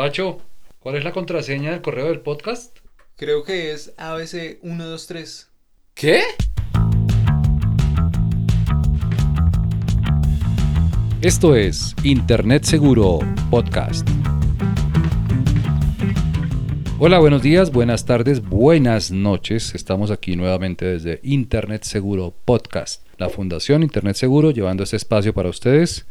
Pacho, ¿cuál es la contraseña del correo del podcast? Creo que es ABC123. ¿Qué? Esto es Internet Seguro Podcast. Hola, buenos días, buenas tardes, buenas noches. Estamos aquí nuevamente desde Internet Seguro Podcast, la Fundación Internet Seguro, llevando este espacio para ustedes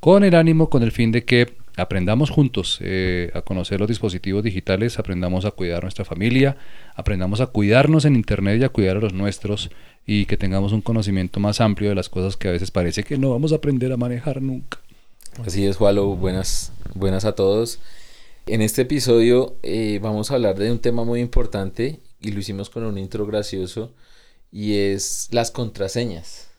con el ánimo, con el fin de que aprendamos juntos eh, a conocer los dispositivos digitales, aprendamos a cuidar nuestra familia, aprendamos a cuidarnos en Internet y a cuidar a los nuestros y que tengamos un conocimiento más amplio de las cosas que a veces parece que no vamos a aprender a manejar nunca. Así es, Walo. Buenas, buenas a todos. En este episodio eh, vamos a hablar de un tema muy importante y lo hicimos con un intro gracioso y es las contraseñas.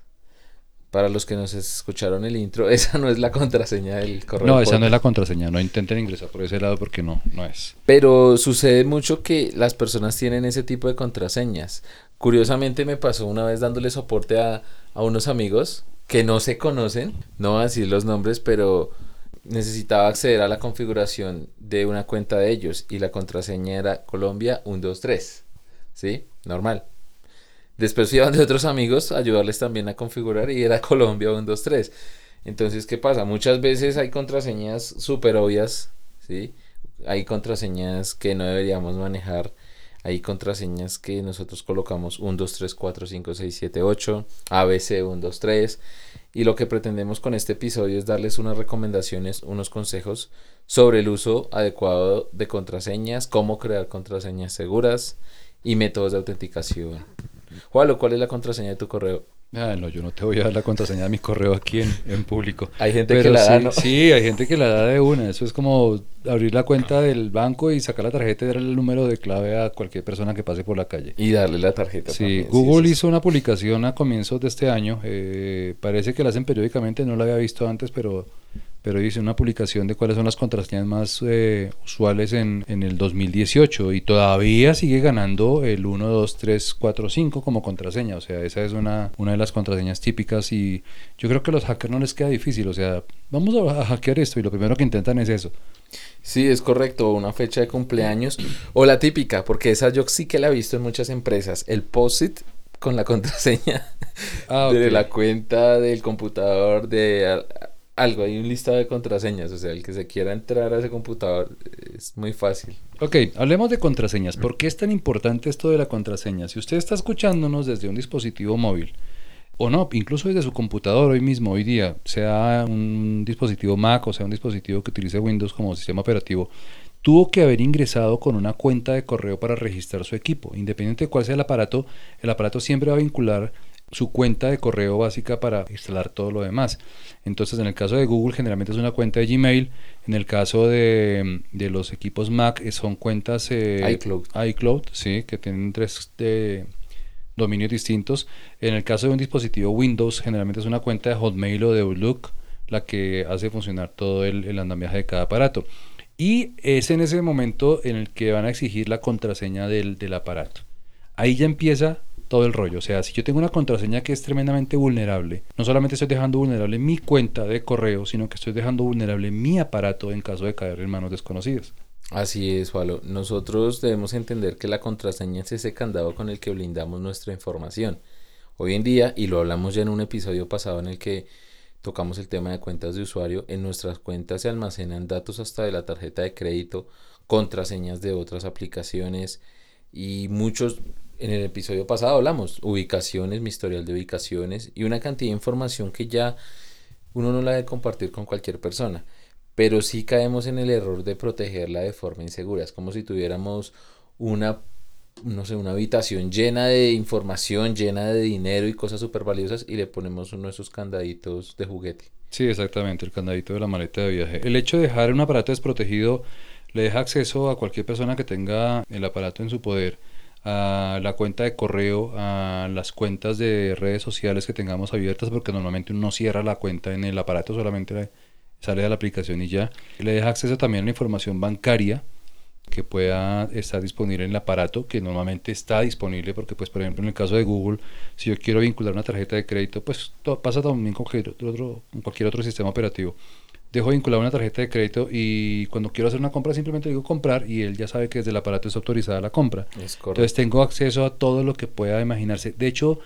Para los que nos escucharon el intro, esa no es la contraseña del correo. No, esa no es la contraseña. No intenten ingresar por ese lado porque no, no es. Pero sucede mucho que las personas tienen ese tipo de contraseñas. Curiosamente me pasó una vez dándole soporte a, a unos amigos que no se conocen, no voy a decir los nombres, pero necesitaba acceder a la configuración de una cuenta de ellos y la contraseña era Colombia 123. ¿Sí? Normal. Después iban de otros amigos a ayudarles también a configurar y era Colombia 123. Entonces, ¿qué pasa? Muchas veces hay contraseñas súper obvias, ¿sí? Hay contraseñas que no deberíamos manejar. Hay contraseñas que nosotros colocamos 1, 2, 3, 4, 5, 6, 7, 8, ABC 1, 2, 3. Y lo que pretendemos con este episodio es darles unas recomendaciones, unos consejos sobre el uso adecuado de contraseñas, cómo crear contraseñas seguras y métodos de autenticación. Juan, ¿cuál es la contraseña de tu correo? Ah, no, yo no te voy a dar la contraseña de mi correo aquí en, en público. Hay gente que la da, ¿no? Sí, hay gente que la da de una. Eso es como abrir la cuenta del banco y sacar la tarjeta y darle el número de clave a cualquier persona que pase por la calle. Y darle la tarjeta. Sí, también, Google sí, hizo una publicación a comienzos de este año. eh, parece que la hacen periódicamente, no la había visto antes, pero, pero hice una publicación de cuáles son las contraseñas más eh, usuales en, en el 2018 y todavía sigue ganando el 1, 2, 3, 4, 5 como contraseña. O sea, esa es una, una de las contraseñas típicas y yo creo que a los hackers no les queda difícil. O sea, vamos a, hackear esto y lo primero que intentan es eso. Sí, es correcto, una fecha de cumpleaños o la típica, porque esa yo sí que la he visto en muchas empresas, el post-it con la contraseña Ah, de la cuenta del computador, de algo, hay un listado de contraseñas, o sea, el que se quiera entrar a ese computador es muy fácil. Ok, hablemos de contraseñas. ¿Por qué es tan importante esto de la contraseña? Si usted está escuchándonos desde un dispositivo móvil, o no, incluso desde su computador hoy mismo, hoy día, sea un dispositivo Mac o sea un dispositivo que utilice Windows como sistema operativo, tuvo que haber ingresado con una cuenta de correo para registrar su equipo. Independiente de cuál sea el aparato, el aparato siempre va a vincular su cuenta de correo básica para instalar todo lo demás. Entonces, en el caso de Google, generalmente es una cuenta de Gmail. En el caso de, de los equipos Mac, eh, son cuentas eh, iCloud. iCloud, sí, que tienen tres eh, dominios distintos. En el caso de un dispositivo Windows, generalmente es una cuenta de Hotmail o de Outlook la que hace funcionar todo el, el andamiaje de cada aparato. Y es en ese momento en el que van a exigir la contraseña del, del aparato. Ahí ya empieza todo el rollo. O sea, si yo tengo una contraseña que es tremendamente vulnerable, no solamente estoy dejando vulnerable mi cuenta de correo, sino que estoy dejando vulnerable mi aparato en caso de caer en manos desconocidas. Así es, Walo. Nosotros debemos entender que la contraseña es ese candado con el que blindamos nuestra información. Hoy en día, y lo hablamos ya en un episodio pasado en el que tocamos el tema de cuentas de usuario, en nuestras cuentas se almacenan datos hasta de la tarjeta de crédito, contraseñas de otras aplicaciones y muchos, en el episodio pasado hablamos, ubicaciones, mi historial de ubicaciones y una cantidad de información que ya uno no la debe compartir con cualquier persona pero sí caemos en el error de protegerla de forma insegura. Es como si tuviéramos una, no sé, una habitación llena de información, llena de dinero y cosas súper valiosas y le ponemos uno de esos candaditos de juguete. Sí, exactamente, el candadito de la maleta de viaje. El hecho de dejar un aparato desprotegido le deja acceso a cualquier persona que tenga el aparato en su poder, a la cuenta de correo, a las cuentas de redes sociales que tengamos abiertas, porque normalmente uno cierra la cuenta en el aparato, solamente sale de la aplicación y ya. Le deja acceso también a la información bancaria que pueda estar disponible en el aparato, que normalmente está disponible, porque pues por ejemplo en el caso de Google, si yo quiero vincular una tarjeta de crédito, pues pasa también con cualquier otro, con cualquier otro sistema operativo. Dejo vinculada una tarjeta de crédito y cuando quiero hacer una compra simplemente digo comprar y él ya sabe que desde el aparato es autorizada la compra. Es correcto. Entonces tengo acceso a todo lo que pueda imaginarse. De hecho,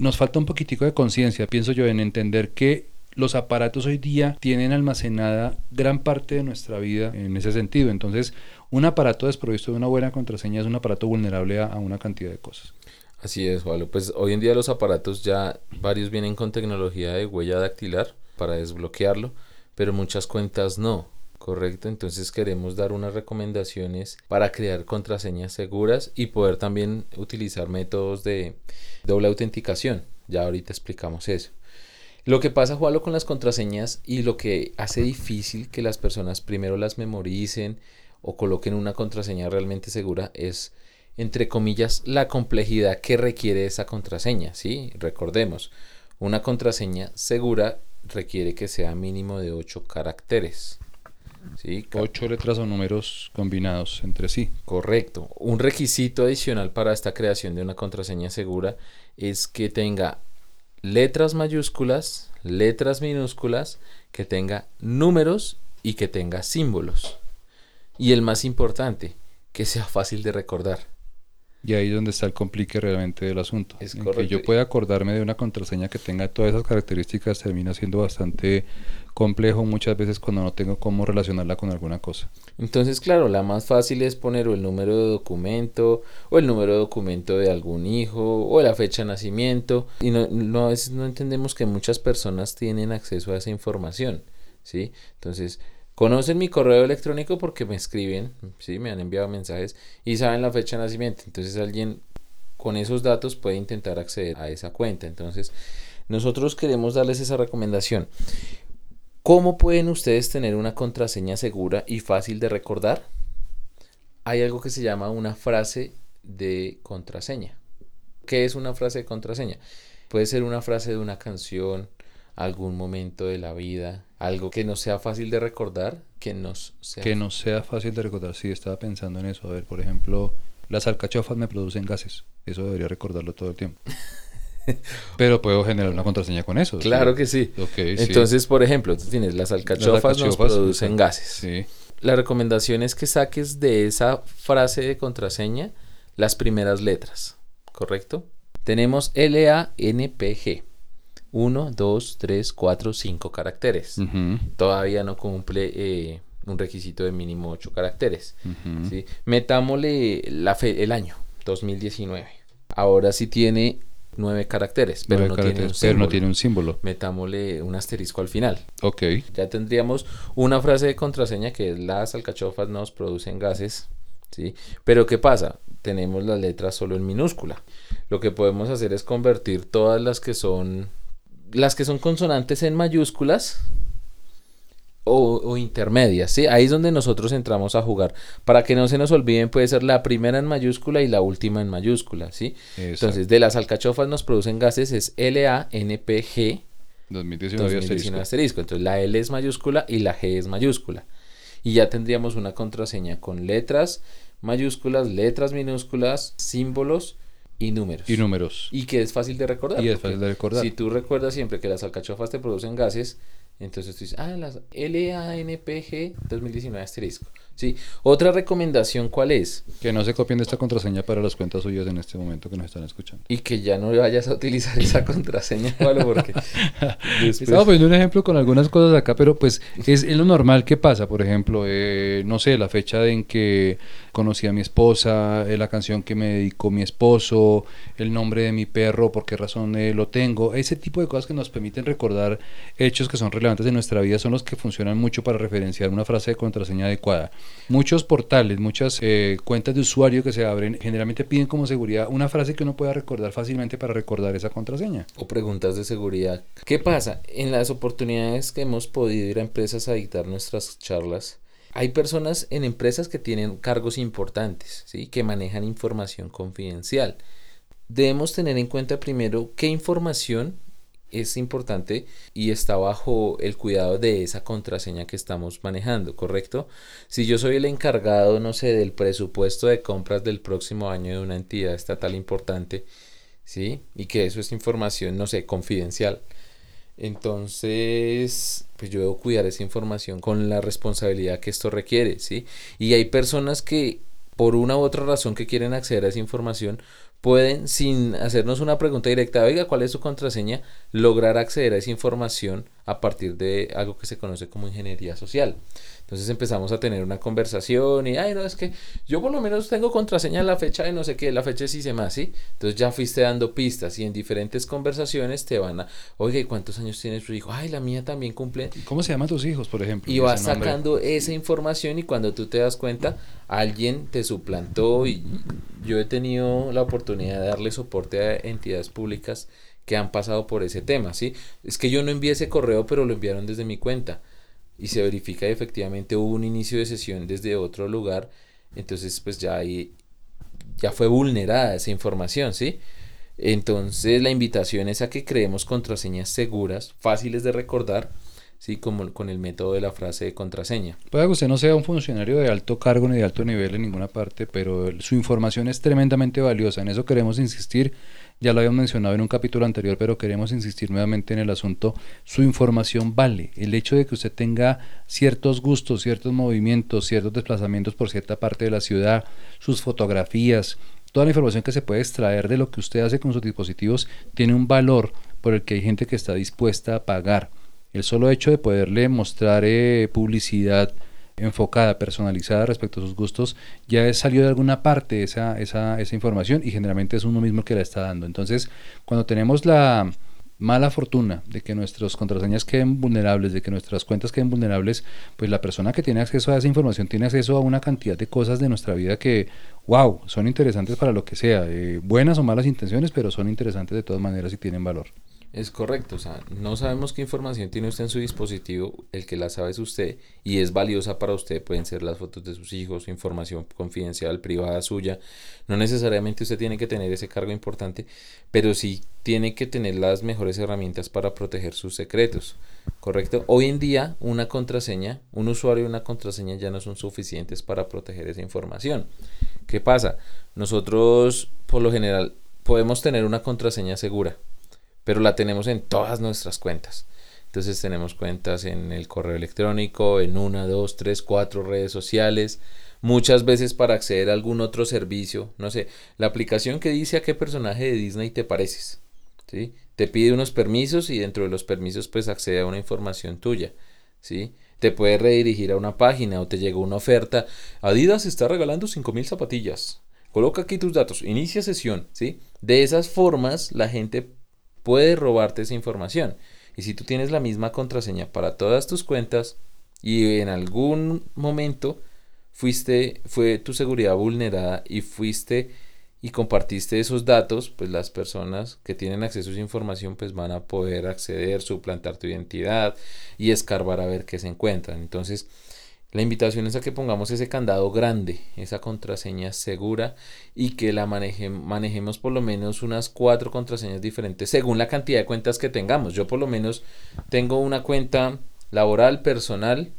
nos falta un poquitico de conciencia, pienso yo, en entender que los aparatos hoy día tienen almacenada gran parte de nuestra vida en ese sentido. Entonces, un aparato desprovisto de una buena contraseña es un aparato vulnerable a, a una cantidad de cosas. Así es, Juan. Pues hoy en día los aparatos ya varios vienen con tecnología de huella dactilar para desbloquearlo, pero muchas cuentas no. Correcto, entonces queremos dar unas recomendaciones para crear contraseñas seguras y poder también utilizar métodos de doble autenticación. Ya ahorita explicamos eso. Lo que pasa, Juan, con las contraseñas y lo que hace difícil que las personas primero las memoricen o coloquen una contraseña realmente segura es, entre comillas, la complejidad que requiere esa contraseña. ¿sí? Recordemos, una contraseña segura requiere que sea mínimo de 8 caracteres. ¿sí? Ocho letras o números combinados entre sí. Correcto. Un requisito adicional para esta creación de una contraseña segura es que tenga letras mayúsculas, letras minúsculas, que tenga números y que tenga símbolos. Y el más importante, que sea fácil de recordar. Y ahí es donde está el complique realmente del asunto. Es en que yo pueda acordarme de una contraseña que tenga todas esas características termina siendo bastante complejo muchas veces cuando no tengo cómo relacionarla con alguna cosa. Entonces, claro, la más fácil es poner o el número de documento, o el número de documento de algún hijo, o la fecha de nacimiento. Y no, no, a veces no entendemos que muchas personas tienen acceso a esa información, ¿sí? Entonces, conocen mi correo electrónico porque me escriben, ¿sí? Me han enviado mensajes y saben la fecha de nacimiento. Entonces, alguien con esos datos puede intentar acceder a esa cuenta. Entonces, nosotros queremos darles esa recomendación. ¿Cómo pueden ustedes tener una contraseña segura y fácil de recordar? Hay algo que se llama una frase de contraseña. ¿Qué es una frase de contraseña? Puede ser una frase de una canción, algún momento de la vida, algo que no sea fácil de recordar, que nos sea Que no sea fácil de recordar. Sí, estaba pensando en eso. A ver, por ejemplo, las alcachofas me producen gases. Eso debería recordarlo todo el tiempo. Pero puedo generar una contraseña con eso. ¿sí? Claro que sí. Entonces, por ejemplo, tú tienes las alcachofas, nos alcachofas, producen gases. Sí. La recomendación es que saques de esa frase de contraseña las primeras letras, ¿correcto? Tenemos L-A-N-P-G. 1, 2, 3, 4, 5 caracteres. Todavía no cumple eh, un requisito de mínimo 8 caracteres. ¿sí? Metámosle la fe- el año, 2019. Ahora sí tiene 9 caracteres, pero, no, tiene un pero no símbolo. tiene un símbolo. Metámosle un asterisco al final. Ok. Ya tendríamos una frase de contraseña que es las alcachofas nos producen gases, ¿sí? Pero ¿qué pasa? Tenemos las letras solo en minúscula. Lo que podemos hacer es convertir todas las que son las que son consonantes en mayúsculas o, o intermedias, ¿sí? Ahí es donde nosotros entramos a jugar. Para que no se nos olviden, puede ser la primera en mayúscula y la última en mayúscula, ¿sí? Entonces, de las alcachofas nos producen gases es L-A-N-P-G 2019 2019 asterisco. asterisco. Entonces la L es mayúscula y la G es mayúscula. Y ya tendríamos una contraseña con letras mayúsculas, letras minúsculas, símbolos y números. Y números. Y que es fácil de recordar. Y es fácil de recordar. Si tú recuerdas siempre que las alcachofas te producen gases, entonces tú dices, ah, las LANPG 2019 asterisco. Sí. Otra recomendación, ¿cuál es? Que no se copien de esta contraseña para las cuentas suyas en este momento que nos están escuchando. Y que ya no vayas a utilizar esa contraseña, Pablo, porque después- Estaba poniendo un ejemplo con algunas cosas acá, pero pues es, es lo normal que pasa. Por ejemplo, eh, no sé, la fecha en que conocí a mi esposa, eh, la canción que me dedicó mi esposo, el nombre de mi perro, por qué razón eh, lo tengo. Ese tipo de cosas que nos permiten recordar hechos que son relevantes en nuestra vida son los que funcionan mucho para referenciar una frase de contraseña adecuada. Muchos portales, muchas eh, cuentas de usuario que se abren, generalmente piden como seguridad una frase que uno pueda recordar fácilmente para recordar esa contraseña. o preguntas de seguridad. ¿Qué pasa? En las oportunidades que hemos podido ir a empresas a dictar nuestras charlas, hay personas en empresas que tienen cargos importantes, ¿sí? que manejan información confidencial. Debemos tener en cuenta primero qué información es importante y está bajo el cuidado de esa contraseña que estamos manejando, ¿correcto? Si yo soy el encargado, no sé, del presupuesto de compras del próximo año de una entidad estatal importante, ¿sí? Y que eso es información, no sé, confidencial. Entonces, pues yo debo cuidar esa información con la responsabilidad que esto requiere, ¿sí? Y hay personas que por una u otra razón que quieren acceder a esa información pueden, sin hacernos una pregunta directa, oiga, ¿cuál es su contraseña?, lograr acceder a esa información a partir de algo que se conoce como ingeniería social. Entonces empezamos a tener una conversación y, ay, no, es que yo por lo menos tengo contraseña en la fecha de no sé qué, la fecha sí se más, ¿sí? Entonces ya fuiste dando pistas y en diferentes conversaciones te van a, oiga, ¿y cuántos años tiene su hijo? Ay, la mía también cumple. ¿Cómo se llaman tus hijos, por ejemplo? Y vas sacando esa información y cuando tú te das cuenta, alguien te suplantó y yo he tenido la oportunidad de darle soporte a entidades públicas que han pasado por ese tema, ¿sí? Es que yo no envié ese correo, pero lo enviaron desde mi cuenta y se verifica que efectivamente hubo un inicio de sesión desde otro lugar, entonces pues ya ahí ya fue vulnerada esa información, ¿sí? Entonces la invitación es a que creemos contraseñas seguras, fáciles de recordar, ¿sí? Como con el método de la frase de contraseña. Puede que usted no sea un funcionario de alto cargo ni de alto nivel en ninguna parte, pero su información es tremendamente valiosa. En eso queremos insistir. Ya lo habíamos mencionado en un capítulo anterior, pero queremos insistir nuevamente en el asunto. Su información vale. El hecho de que usted tenga ciertos gustos, ciertos movimientos, ciertos desplazamientos por cierta parte de la ciudad, sus fotografías, toda la información que se puede extraer de lo que usted hace con sus dispositivos tiene un valor por el que hay gente que está dispuesta a pagar. El solo hecho de poderle mostrar eh, publicidad enfocada, personalizada respecto a sus gustos, ya salió de alguna parte esa, esa, esa información y generalmente es uno mismo el que la está dando. Entonces, cuando tenemos la mala fortuna de que nuestras contraseñas queden vulnerables, de que nuestras cuentas queden vulnerables, pues la persona que tiene acceso a esa información tiene acceso a una cantidad de cosas de nuestra vida que, wow, son interesantes para lo que sea, eh, buenas o malas intenciones, pero son interesantes de todas maneras y tienen valor. Es correcto, o sea, no sabemos qué información tiene usted en su dispositivo, el que la sabe es usted y es valiosa para usted, pueden ser las fotos de sus hijos, información confidencial, privada suya, no necesariamente usted tiene que tener ese cargo importante, pero sí tiene que tener las mejores herramientas para proteger sus secretos, ¿correcto? Hoy en día una contraseña, un usuario y una contraseña ya no son suficientes para proteger esa información. ¿Qué pasa? Nosotros por lo general podemos tener una contraseña segura, pero la tenemos en todas nuestras cuentas. Entonces tenemos cuentas en el correo electrónico, en una, dos, tres, cuatro redes sociales, muchas veces para acceder a algún otro servicio, no sé, la aplicación que dice a qué personaje de Disney te pareces, ¿sí? Te pide unos permisos y dentro de los permisos pues accede a una información tuya, ¿sí? Te puede redirigir a una página o te llega una oferta, Adidas está regalando 5000 zapatillas. Coloca aquí tus datos, inicia sesión, ¿sí? De esas formas la gente puede robarte esa información. Y si tú tienes la misma contraseña para todas tus cuentas y en algún momento fuiste fue tu seguridad vulnerada y fuiste y compartiste esos datos, pues las personas que tienen acceso a esa información pues van a poder acceder, suplantar tu identidad y escarbar a ver qué se encuentran. Entonces, la invitación es a que pongamos ese candado grande, esa contraseña segura y que la manejemos por lo menos unas cuatro contraseñas diferentes según la cantidad de cuentas que tengamos. Yo por lo menos tengo una cuenta laboral, personal,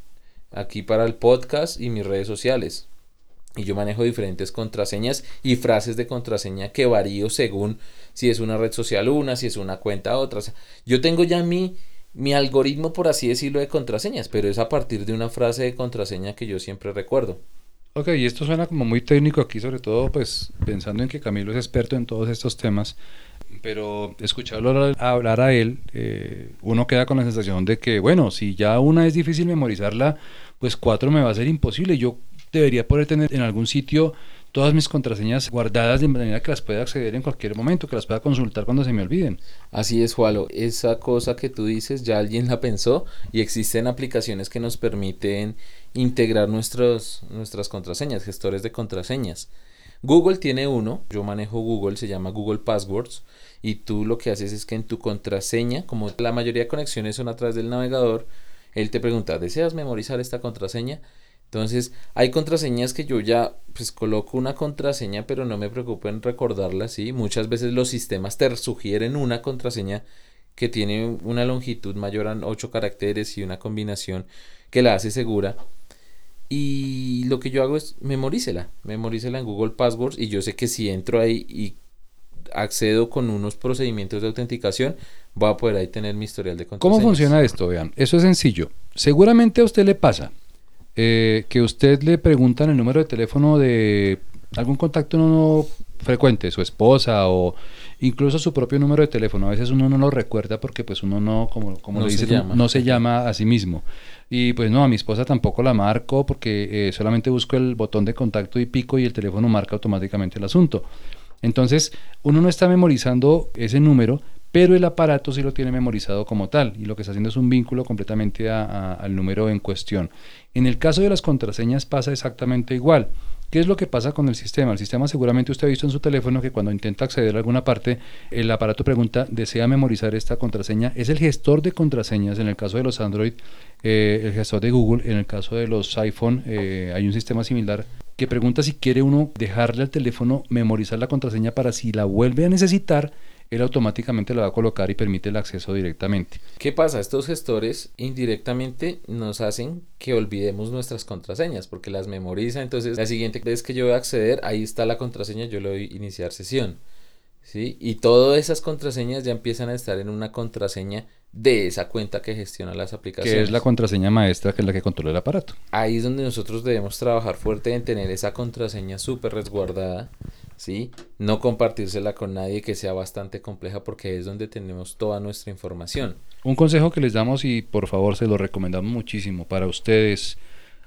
aquí para el podcast y mis redes sociales. Y yo manejo diferentes contraseñas y frases de contraseña que varío según si es una red social una, si es una cuenta otra. yo tengo ya mi mi algoritmo, por así decirlo, de contraseñas, pero es a partir de una frase de contraseña que yo siempre recuerdo. Ok, y esto suena como muy técnico aquí, sobre todo pues pensando en que Camilo es experto en todos estos temas, pero escucharlo hablar a él, eh, uno queda con la sensación de que, bueno, si ya una es difícil memorizarla, pues cuatro me va a ser imposible. Yo debería poder tener en algún sitio todas mis contraseñas guardadas de manera que las pueda acceder en cualquier momento, que las pueda consultar cuando se me olviden. Así es, Jualo. Esa cosa que tú dices ya alguien la pensó y existen aplicaciones que nos permiten integrar nuestros, nuestras contraseñas, gestores de contraseñas. Google tiene uno, yo manejo Google, se llama Google Passwords y tú lo que haces es que en tu contraseña, como la mayoría de conexiones son a través del navegador, él te pregunta, ¿deseas memorizar esta contraseña? Entonces, hay contraseñas que yo ya pues coloco una contraseña, pero no me preocupo en recordarla, ¿sí? Muchas veces los sistemas te sugieren una contraseña que tiene una longitud mayor a 8 caracteres y una combinación que la hace segura. Y lo que yo hago es memorícela, memorícela en Google Passwords y yo sé que si entro ahí y accedo con unos procedimientos de autenticación, voy a poder ahí tener mi historial de ¿Cómo contraseñas. funciona esto? Vean, eso es sencillo. Seguramente a usted le pasa eh, que usted le preguntan el número de teléfono de algún contacto no frecuente, su esposa o incluso su propio número de teléfono. A veces uno no lo recuerda porque pues uno no, como, como No le llama. no se llama a sí mismo. Y pues no, a mi esposa tampoco la marco porque eh, solamente busco el botón de contacto y pico y el teléfono marca automáticamente el asunto. Entonces, uno no está memorizando ese número, pero el aparato sí lo tiene memorizado como tal y lo que está haciendo es un vínculo completamente al número en cuestión. En el caso de las contraseñas pasa exactamente igual. ¿Qué es lo que pasa con el sistema? El sistema seguramente usted ha visto en su teléfono que cuando intenta acceder a alguna parte, el aparato pregunta, ¿desea memorizar esta contraseña? Es el gestor de contraseñas, en el caso de los Android, eh, el gestor de Google, en el caso de los iPhone, eh, hay un sistema similar que pregunta si quiere uno dejarle al teléfono memorizar la contraseña para si la vuelve a necesitar, él automáticamente la va a colocar y permite el acceso directamente. ¿Qué pasa? Estos gestores indirectamente nos hacen que olvidemos nuestras contraseñas porque las memoriza. Entonces, la siguiente vez que yo voy a acceder, ahí está la contraseña, yo le doy iniciar sesión. ¿Sí? Y todas esas contraseñas ya empiezan a estar en una contraseña de esa cuenta que gestiona las aplicaciones. Que es la contraseña maestra, que es la que controla el aparato. Ahí es donde nosotros debemos trabajar fuerte en tener esa contraseña súper resguardada, ¿sí? No compartírsela con nadie que sea bastante compleja porque es donde tenemos toda nuestra información. Un consejo que les damos y por favor se lo recomendamos muchísimo para ustedes,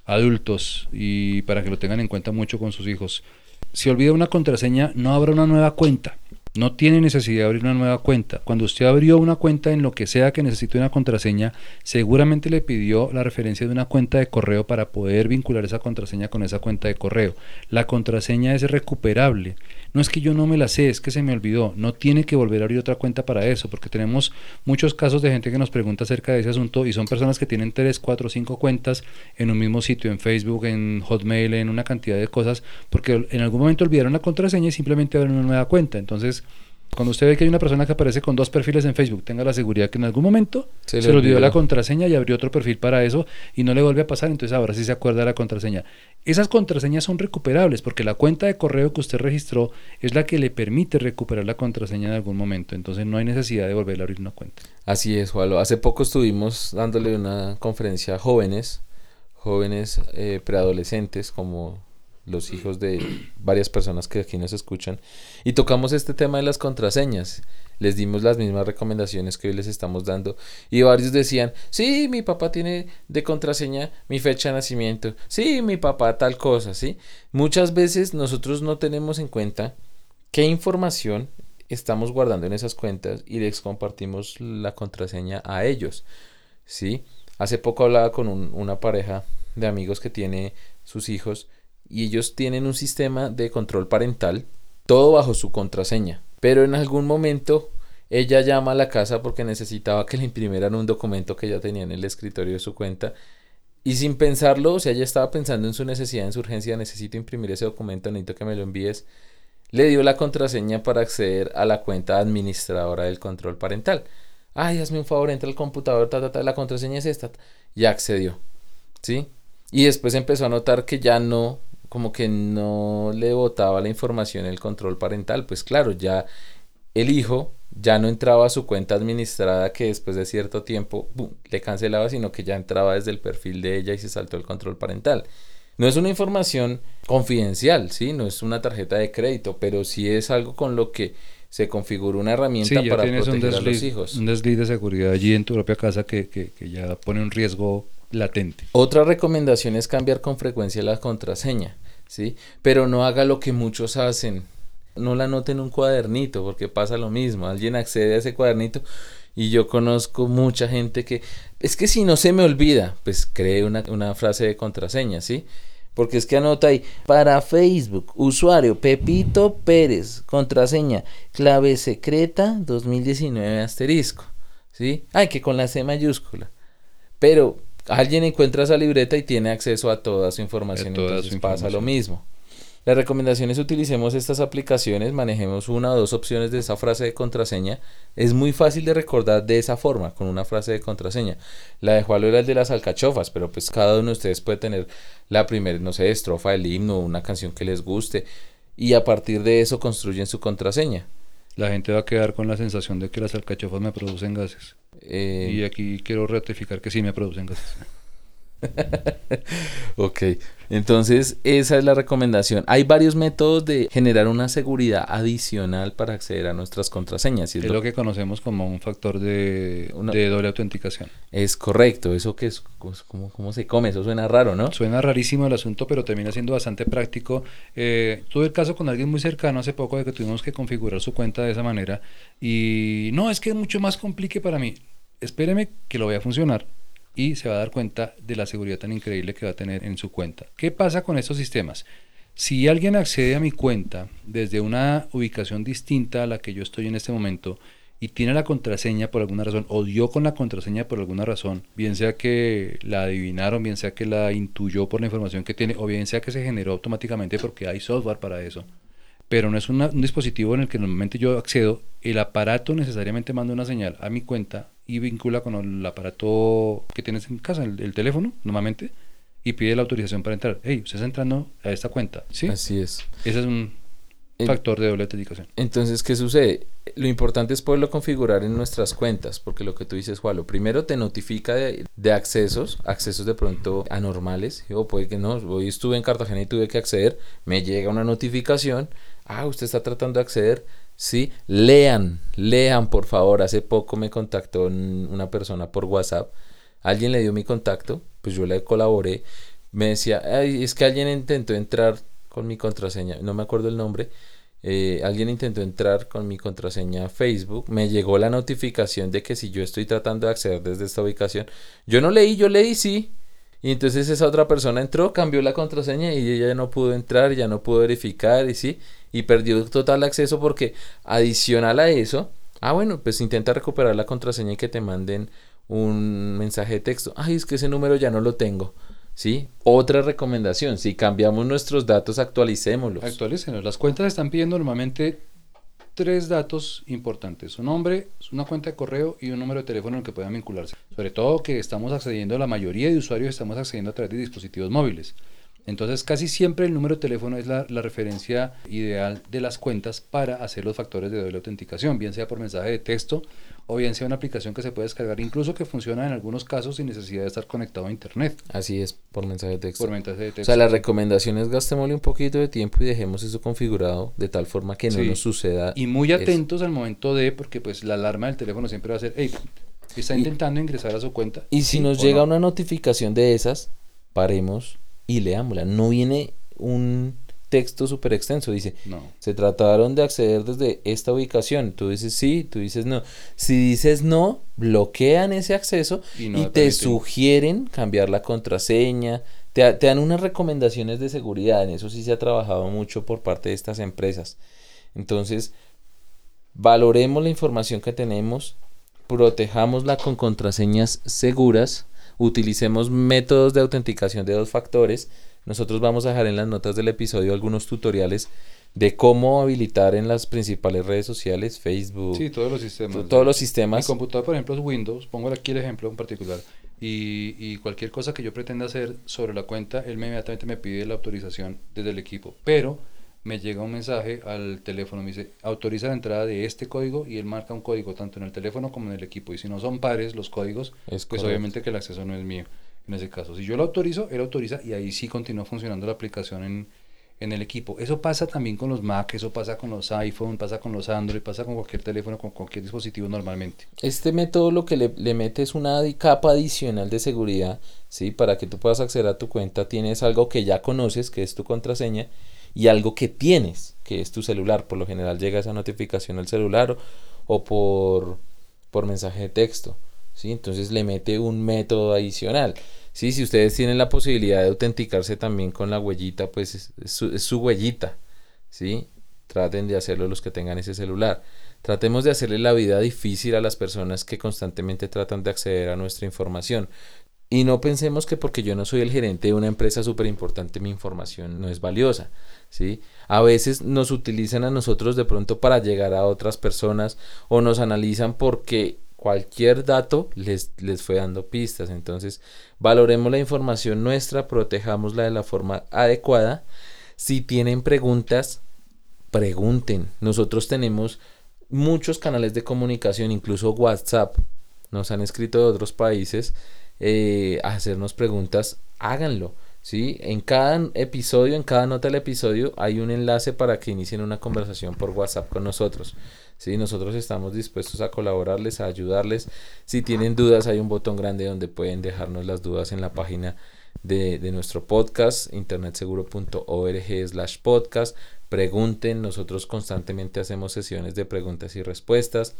adultos, y para que lo tengan en cuenta mucho con sus hijos. Si olvida una contraseña, no abra una nueva cuenta. No tiene necesidad de abrir una nueva cuenta. Cuando usted abrió una cuenta en lo que sea que necesite una contraseña, seguramente le pidió la referencia de una cuenta de correo para poder vincular esa contraseña con esa cuenta de correo. La contraseña es recuperable. No es que yo no me la sé, es que se me olvidó. No tiene que volver a abrir otra cuenta para eso, porque tenemos muchos casos de gente que nos pregunta acerca de ese asunto y son personas que tienen 3, 4, 5 cuentas en un mismo sitio, en Facebook, en Hotmail, en una cantidad de cosas, porque en algún momento olvidaron la contraseña y simplemente abren una nueva cuenta. Entonces, cuando usted ve que hay una persona que aparece con dos perfiles en Facebook, tenga la seguridad que en algún momento Se se, le olvidó la contraseña y abrió otro perfil para eso y no le vuelve a pasar, entonces ahora sí se acuerda de la contraseña. Esas contraseñas son recuperables porque la cuenta de correo que usted registró es la que le permite recuperar la contraseña en algún momento, entonces no hay necesidad de volver a abrir una cuenta. Así es, Jualo. Hace poco estuvimos dándole una conferencia a jóvenes, jóvenes eh, preadolescentes, como los hijos de varias personas que aquí nos escuchan, y tocamos este tema de las contraseñas. Les dimos las mismas recomendaciones que hoy les estamos dando. Y varios decían, sí, mi papá tiene de contraseña mi fecha de nacimiento. Sí, mi papá tal cosa, ¿sí? Muchas veces nosotros no tenemos en cuenta qué información estamos guardando en esas cuentas y les compartimos la contraseña a ellos. ¿sí? Hace poco hablaba con un- una pareja de amigos que tiene sus hijos y ellos tienen un sistema de control parental, todo bajo su contraseña. Pero en algún momento ella llama a la casa porque necesitaba que le imprimieran un documento que ella tenía en el escritorio de su cuenta. Y sin pensarlo, o sea, ella estaba pensando en su necesidad, en su urgencia, necesito imprimir ese documento, necesito que me lo envíes le dio la contraseña para acceder a la cuenta administradora del control parental. Ay, hazme un favor, entra al computador, ta, ta, ta, la contraseña es esta. Ya accedió. ¿Sí? Y después empezó a notar que ya no, como que no le botaba la información el control parental. Pues claro, ya el hijo ya no entraba a su cuenta administrada que después de cierto tiempo le cancelaba, sino que ya entraba desde el perfil de ella y se saltó el control parental. No es una información confidencial, ¿sí? No es una tarjeta de crédito, pero sí es algo con lo que se configura una herramienta Sí, para un proteger a los hijos. un desliz de seguridad allí en tu propia casa que, que- que ya pone un riesgo latente. Otra recomendación es cambiar con frecuencia la contraseña, ¿sí? Pero no haga lo que muchos hacen. No la anote en un cuadernito, porque pasa lo mismo. Alguien accede a ese cuadernito y yo conozco mucha gente que... Es que si no se me olvida, pues cree una, una frase de contraseña, ¿sí? Porque es que anota ahí, para Facebook, usuario Pepito Pérez, contraseña, clave secreta 2019 asterisco, ¿sí? Ay, que con la C mayúscula. Pero alguien encuentra esa libreta y tiene acceso a toda su información, toda entonces su pasa lo mismo. La recomendación es utilicemos estas aplicaciones, manejemos una o dos opciones de esa frase de contraseña. Es muy fácil de recordar de esa forma, con una frase de contraseña. La de Juan era el de las alcachofas, pero pues cada uno de ustedes puede tener la primera, no sé, estrofa del himno, una canción que les guste, y a partir de eso construyen su contraseña. La gente va a quedar con la sensación de que las alcachofas me producen gases. Eh, Y aquí quiero ratificar que sí me producen gases. ok, entonces esa es la recomendación. Hay varios métodos de generar una seguridad adicional para acceder a nuestras contraseñas. y es Es lo- lo que conocemos como un factor de, Una- de doble autenticación. Es correcto, eso que es, ¿cómo, cómo se come? Eso suena raro, ¿no? Suena rarísimo el asunto, pero termina siendo bastante práctico. Eh, tuve el caso con alguien muy cercano hace poco de que tuvimos que configurar su cuenta de esa manera y no, es que es mucho más complique para mí. Espéreme que lo vaya a funcionar y se va a dar cuenta de la seguridad tan increíble que va a tener en su cuenta. ¿Qué pasa con estos sistemas? Si alguien accede a mi cuenta desde una ubicación distinta a la que yo estoy en este momento y tiene la contraseña por alguna razón o dio con la contraseña por alguna razón, bien sea que la adivinaron, bien sea que la intuyó por la información que tiene o bien sea que se generó automáticamente porque hay software para eso, pero no es una- un dispositivo en el que normalmente yo accedo, el aparato necesariamente manda una señal a mi cuenta y vincula con el aparato que tienes en casa, el, el teléfono normalmente, y pide la autorización para entrar. Hey, usted está entrando a esta cuenta, ¿sí? Así es. Ese es un En- factor de doble autenticación. Entonces, ¿qué sucede? Lo importante es poderlo configurar en nuestras cuentas, porque lo que tú dices, Juan, lo primero te notifica de, de accesos, accesos de pronto anormales, o puede que no, hoy estuve en Cartagena y tuve que acceder, me llega una notificación, ah, usted está tratando de acceder, sí, lean, lean por favor, hace poco me contactó un- una persona por WhatsApp, alguien le dio mi contacto, pues yo le colaboré, me decía, "Ay, es que alguien intentó entrar con mi contraseña, no me acuerdo el nombre, eh, alguien intentó entrar con mi contraseña Facebook, me llegó la notificación de que si yo estoy tratando de acceder desde esta ubicación, yo no leí, yo leí sí. Y entonces esa otra persona entró, cambió la contraseña y ella ya no pudo entrar, ya no pudo verificar y sí, y perdió total acceso porque adicional a eso, ah bueno, pues intenta recuperar la contraseña y que te manden un mensaje de texto. Ay, es que ese número ya no lo tengo. ¿Sí? Otra recomendación, si cambiamos nuestros datos, actualicémoslos. Actualícenlos. Las cuentas están pidiendo normalmente tres datos importantes. Un nombre, una cuenta de correo y un número de teléfono en el que puedan vincularse. Sobre todo que estamos accediendo, la mayoría de usuarios estamos accediendo a través de dispositivos móviles. Entonces casi siempre el número de teléfono es la, la referencia ideal de las cuentas para hacer los factores de doble autenticación, bien sea por mensaje de texto o bien sea una aplicación que se puede descargar, incluso que funciona en algunos casos sin necesidad de estar conectado a internet Así es, por mensaje de texto. por mensaje de O texto. sea, la recomendación es gastémosle un poquito de tiempo y dejemos eso configurado de tal forma que no Sí. nos suceda. Y muy eso. atentos al momento de, porque pues la alarma del teléfono siempre va a ser, hey, está Y- intentando ingresar a su cuenta. Y si ¿sí nos o llega no?". una notificación de esas, paremos y leámosla. No viene un texto súper extenso, dice, No. se trataron de acceder desde esta ubicación. Tú dices sí, tú dices no. Si dices no, bloquean ese acceso Y no te sugieren cambiar la contraseña. Te, te dan unas recomendaciones de seguridad. En eso sí se ha trabajado mucho por parte de estas empresas. Entonces, valoremos la información que tenemos, protejámosla con contraseñas seguras, utilicemos métodos de autenticación de dos factores. Nosotros vamos a dejar en las notas del episodio algunos tutoriales de cómo habilitar en las principales redes sociales, Facebook, Sí, todos los sistemas. to- todos los Mi sistemas. computador, por ejemplo, es Windows. Pongo aquí el ejemplo en particular. Y, y cualquier cosa que yo pretenda hacer sobre la cuenta, él me inmediatamente me pide la autorización desde el equipo. Pero me llega un mensaje al teléfono, me dice, autoriza la entrada de este código y él marca un código tanto en el teléfono como en el equipo. Y si no son pares los códigos, Es pues correcto. obviamente que el acceso no es mío en ese caso. Si yo lo autorizo, él autoriza y ahí sí continúa funcionando la aplicación en, en el equipo. Eso pasa también con los Mac, eso pasa con los iPhone, pasa con los Android, pasa con cualquier teléfono, con cualquier dispositivo normalmente. Este método lo que le, le mete es una capa adicional de seguridad, ¿sí? Para que tú puedas acceder a tu cuenta tienes algo que ya conoces, que es tu contraseña, y algo que tienes, que es tu celular. Por lo general llega esa notificación al celular o, por, por mensaje de texto, ¿sí? Entonces le mete un método adicional. Sí, si ustedes tienen la posibilidad de autenticarse también con la huellita, pues es, su, su huellita, ¿sí? Traten de hacerlo los que tengan ese celular. Tratemos de hacerle la vida difícil a las personas que constantemente tratan de acceder a nuestra información. Y no pensemos que porque yo no soy el gerente de una empresa súper importante mi información no es valiosa, ¿sí? A veces nos utilizan a nosotros de pronto para llegar a otras personas o nos analizan porque cualquier dato les, les fue dando pistas. Entonces, valoremos la información nuestra, protejámosla de la forma adecuada. Si tienen preguntas, pregunten. Nosotros tenemos muchos canales de comunicación, incluso WhatsApp, nos han escrito de otros países eh, hacernos preguntas, háganlo. ¿sí? En cada episodio, en cada nota del episodio, hay un enlace para que inicien una conversación por WhatsApp con nosotros. ¿sí? Nosotros estamos dispuestos a colaborarles, a ayudarles. Si tienen dudas, hay un botón grande donde pueden dejarnos las dudas en la página de, de nuestro podcast, internetseguro.org slash podcast. Pregunten, nosotros constantemente hacemos sesiones de preguntas y respuestas.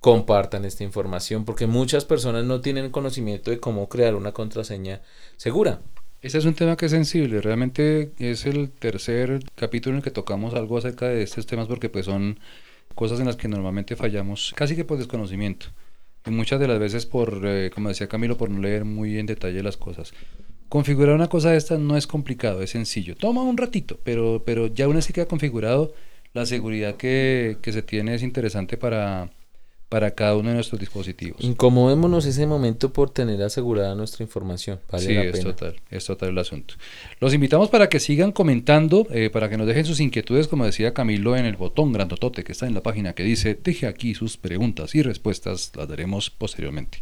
Compartan esta información porque muchas personas no tienen conocimiento de cómo crear una contraseña segura. Ese es un tema que es sensible, realmente es el tercer capítulo en el que tocamos algo acerca de estos temas porque pues son cosas en las que normalmente fallamos casi que por desconocimiento y muchas de las veces por, eh, como decía Camilo, por no leer muy en detalle las cosas. Configurar una cosa de estas no es complicado, es sencillo. Toma un ratito, pero, pero ya una vez que queda configurado, la seguridad que, que se tiene es interesante para, para cada uno de nuestros dispositivos. Incomodémonos ese momento por tener asegurada nuestra información. Vale sí, la es pena. total, es total el asunto. Los invitamos para que sigan comentando, eh, para que nos dejen sus inquietudes, como decía Camilo, en el botón grandotote que está en la página que dice, deje aquí sus preguntas y respuestas, las daremos posteriormente.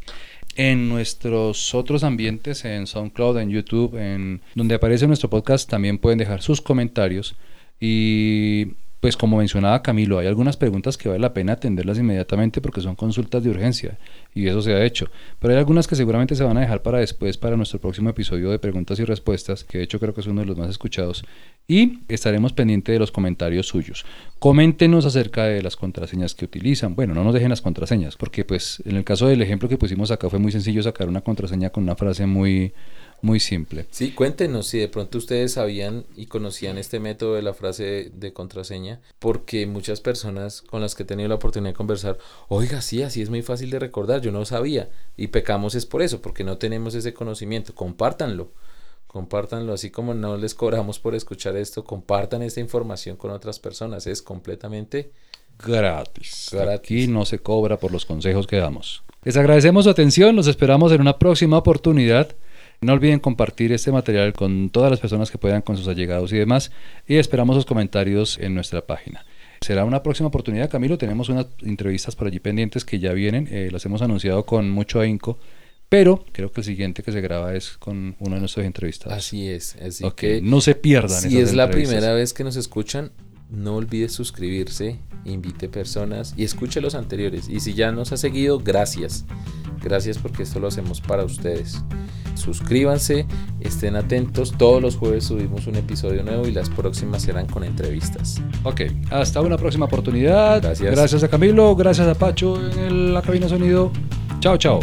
En nuestros otros ambientes, en SoundCloud, en YouTube, en donde aparece nuestro podcast, también pueden dejar sus comentarios. Y pues como mencionaba Camilo, hay algunas preguntas que vale la pena atenderlas inmediatamente porque son consultas de urgencia y eso se ha hecho. Pero hay algunas que seguramente se van a dejar para después, para nuestro próximo episodio de preguntas y respuestas, que de hecho creo que es uno de los más escuchados. Y estaremos pendientes de los comentarios suyos. Coméntenos acerca de las contraseñas que utilizan. Bueno, no nos dejen las contraseñas, porque pues en el caso del ejemplo que pusimos acá fue muy sencillo sacar una contraseña con una frase muy muy simple. Sí, cuéntenos si de pronto ustedes sabían y conocían este método de la frase de contraseña, porque muchas personas con las que he tenido la oportunidad de conversar, oiga, sí, así es muy fácil de recordar, yo no sabía, y pecamos es por eso, porque no tenemos ese conocimiento, compártanlo, compártanlo, así como no les cobramos por escuchar esto, compartan esta información con otras personas, es completamente Gratis. Gratis. Aquí no se cobra por los consejos que damos. Les agradecemos su atención, los esperamos en una próxima oportunidad. No olviden compartir este material con todas las personas que puedan, con sus allegados y demás. Y esperamos sus comentarios en nuestra página. Será una próxima oportunidad, Camilo. Tenemos unas entrevistas por allí pendientes que ya vienen. eh, las hemos anunciado con mucho ahínco. Pero creo que el siguiente que se graba es con uno de nuestros entrevistados. así es, así Ok, que no se pierdan. si esas es la primera vez que nos escuchan, no olvide suscribirse, invite personas y escuche los anteriores. Y si ya nos ha seguido, gracias. Gracias porque esto lo hacemos para ustedes. Suscríbanse, estén atentos. Todos los jueves subimos un episodio nuevo y las próximas serán con entrevistas. Ok, hasta una próxima oportunidad. Gracias. Gracias a Camilo, gracias a Pacho en la cabina sonido. Chao, chao.